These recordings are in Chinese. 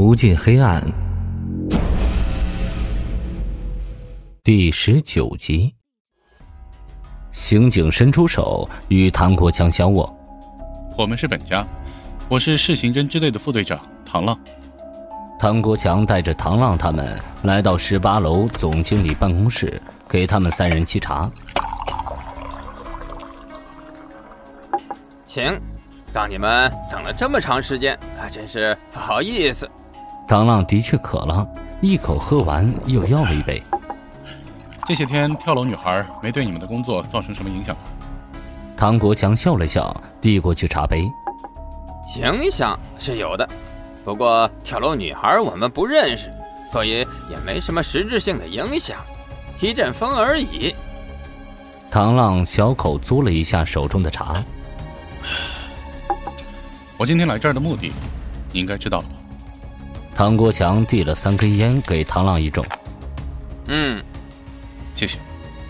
无尽黑暗，第十九集。刑警伸出手与唐国强相握。我们是本家，我是市刑侦支队的副队长唐浪。唐国强带着唐浪他们来到十八楼总经理办公室，给他们三人沏茶。请，让你们等了这么长时间，还真是不好意思。唐浪的确渴了，一口喝完，又要了一杯。这些天跳楼女孩没对你们的工作造成什么影响吧？唐国强笑了笑，递过去茶杯。影响是有的。不过跳楼女孩我们不认识，所以也没什么实质性的影响，一阵风而已。唐浪小口嘬了一下手中的茶。我今天来这儿的目的，你应该知道了吧？唐国强递了三根烟给唐浪一种。嗯，谢谢。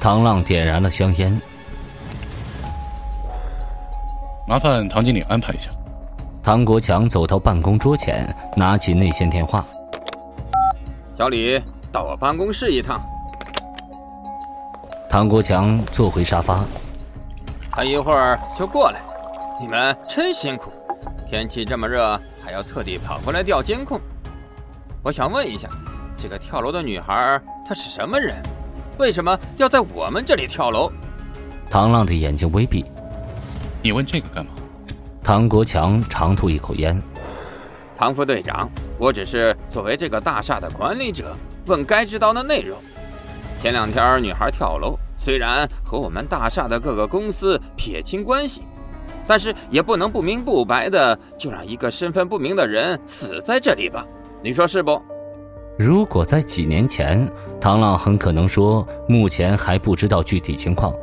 唐浪点燃了香烟。麻烦唐经理安排一下。唐国强走到办公桌前，拿起内线电话：“小李，到我办公室一趟。”唐国强坐回沙发：“他一会儿就过来。你们真辛苦，天气这么热，还要特地跑过来调监控。我想问一下，这个跳楼的女孩她是什么人？为什么要在我们这里跳楼？”唐浪的眼睛微闭：“你问这个干嘛？”唐国强长吐一口烟。唐副队长，我只是作为这个大厦的管理者，问该知道的内容。前两天女孩跳楼，虽然和我们大厦的各个公司撇清关系，但是也不能不明不白的就让一个身份不明的人死在这里吧？你说是不？如果在几年前，唐浪很可能说目前还不知道具体情况，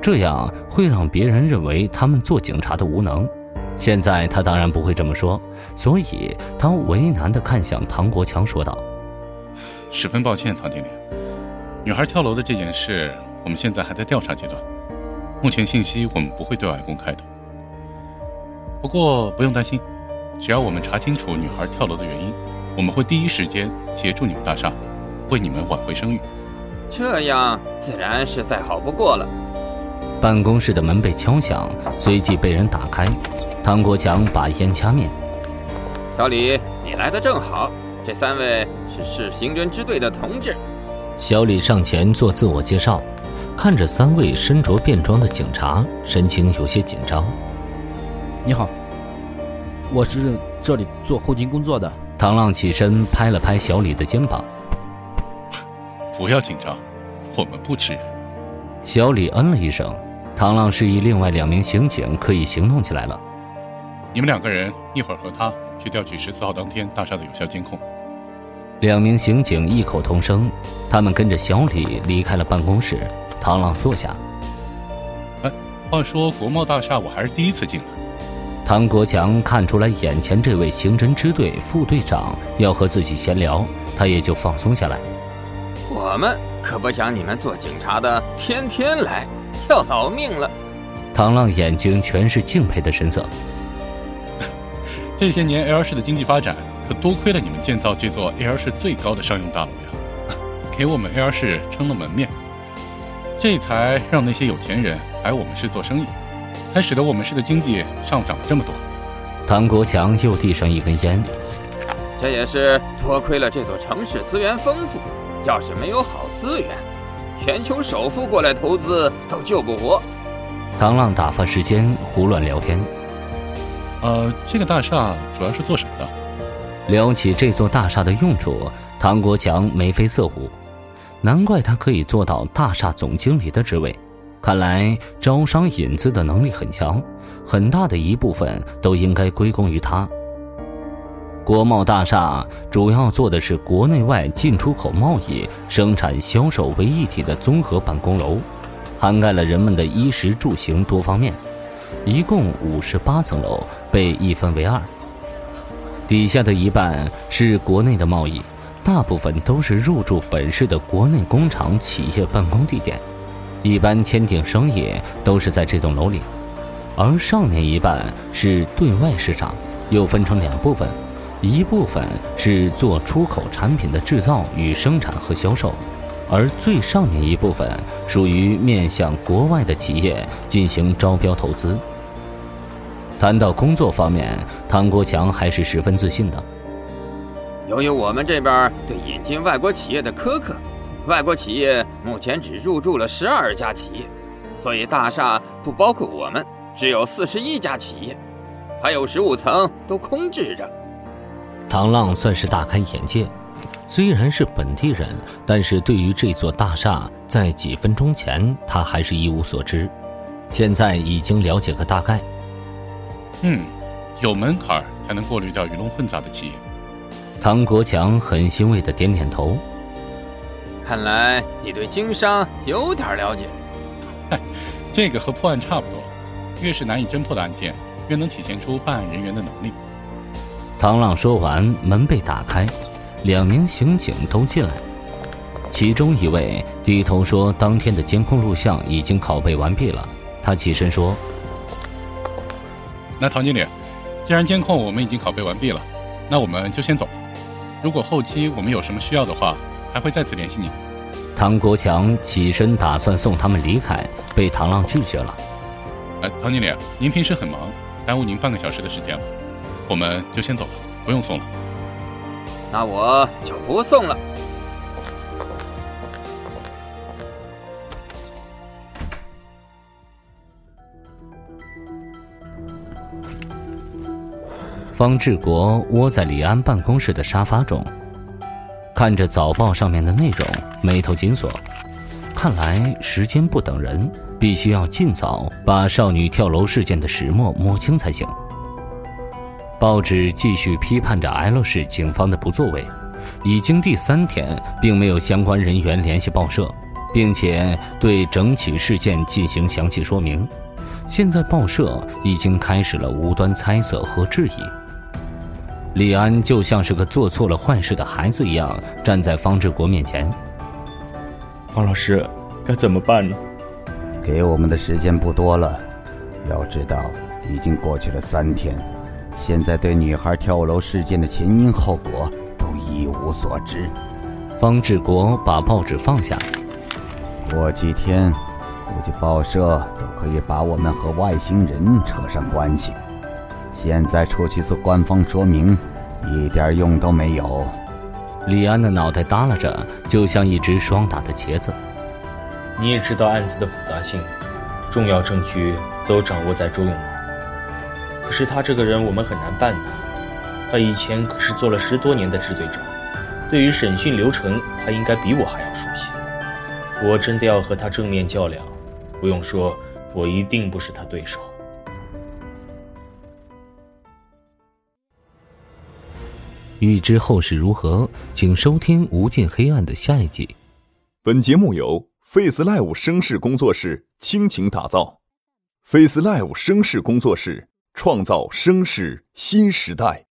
这样会让别人认为他们做警察的无能。现在他当然不会这么说，所以他为难的看向唐国强，说道：“十分抱歉，唐经理，女孩跳楼的这件事，我们现在还在调查阶段，目前信息我们不会对外公开的。不过不用担心，只要我们查清楚女孩跳楼的原因，我们会第一时间协助你们大厦，为你们挽回声誉。这样自然是再好不过了。”办公室的门被敲响，随即被人打开。唐国强把烟掐灭。小李，你来的正好。这三位是市刑侦支队的同志。小李上前做自我介绍，看着三位身着便装的警察，神情有些紧张。你好，我是这里做后勤工作的。唐浪起身拍了拍小李的肩膀：“不要紧张，我们不吃人。”小李嗯了一声。唐浪示意另外两名刑警可以行动起来了。你们两个人一会儿和他去调取十四号当天大厦的有效监控。两名刑警异口同声，他们跟着小李离开了办公室。唐浪坐下。哎，话说国贸大厦我还是第一次进来。唐国强看出来眼前这位刑侦支队副队长要和自己闲聊，他也就放松下来。我们可不想你们做警察的天天来，要老命了。唐浪眼睛全是敬佩的神色。这些年 L 市的经济发展，可多亏了你们建造这座 L 市最高的商用大楼呀，给我们 L 市撑了门面，这才让那些有钱人来我们市做生意，才使得我们市的经济上涨了这么多。唐国强又递上一根烟，这也是多亏了这座城市资源丰富，要是没有好资源，全球首富过来投资都救不活。唐浪打发时间胡乱聊天。呃，这个大厦主要是做什么的？聊起这座大厦的用处，唐国强眉飞色舞。难怪他可以做到大厦总经理的职位，看来招商引资的能力很强，很大的一部分都应该归功于他。国贸大厦主要做的是国内外进出口贸易、生产销售为一体的综合办公楼，涵盖了人们的衣食住行多方面。一共五十八层楼，被一分为二。底下的一半是国内的贸易，大部分都是入驻本市的国内工厂企业办公地点，一般签订生意都是在这栋楼里。而上面一半是对外市场，又分成两部分，一部分是做出口产品的制造与生产和销售，而最上面一部分属于面向国外的企业进行招标投资。谈到工作方面，唐国强还是十分自信的。由于我们这边对引进外国企业的苛刻，外国企业目前只入驻了十二家企业，所以大厦不包括我们，只有四十一家企业，还有十五层都空置着。唐浪算是大开眼界，虽然是本地人，但是对于这座大厦，在几分钟前他还是一无所知，现在已经了解个大概。嗯，有门槛才能过滤掉鱼龙混杂的企业。唐国强很欣慰的点点头。看来你对经商有点了解。嗨，这个和破案差不多，越是难以侦破的案件，越能体现出办案人员的能力。唐浪说完，门被打开，两名刑警都进来。其中一位低头说：“当天的监控录像已经拷贝完毕了。”他起身说：“那唐经理，既然监控我们已经拷贝完毕了，那我们就先走。如果后期我们有什么需要的话，还会再次联系你。”唐国强起身打算送他们离开，被唐浪拒绝了。“哎，唐经理，您平时很忙，耽误您半个小时的时间了。”我们就先走了，不用送了。那我就不送了。方志国窝在李安办公室的沙发中，看着早报上面的内容，眉头紧锁。看来时间不等人，必须要尽早把少女跳楼事件的始末摸清才行。报纸继续批判着 L 市警方的不作为，已经第三天，并没有相关人员联系报社，并且对整起事件进行详细说明。现在报社已经开始了无端猜测和质疑。李安就像是个做错了坏事的孩子一样，站在方志国面前。方老师，该怎么办呢？给我们的时间不多了，要知道，已经过去了三天。现在对女孩跳楼事件的前因后果都一无所知。方志国把报纸放下。过几天，估计报社都可以把我们和外星人扯上关系。现在出去做官方说明，一点用都没有。李安的脑袋耷拉着，就像一只霜打的茄子。你也知道案子的复杂性，重要证据都掌握在周永那。可是他这个人我们很难办的，他以前可是做了十多年的支队长，对于审讯流程他应该比我还要熟悉。我真的要和他正面较量，不用说，我一定不是他对手。欲知后事如何，请收听《无尽黑暗》的下一集。本节目由 Face Live 声势工作室倾情打造，Face Live 声势工作室。创造声势新时代。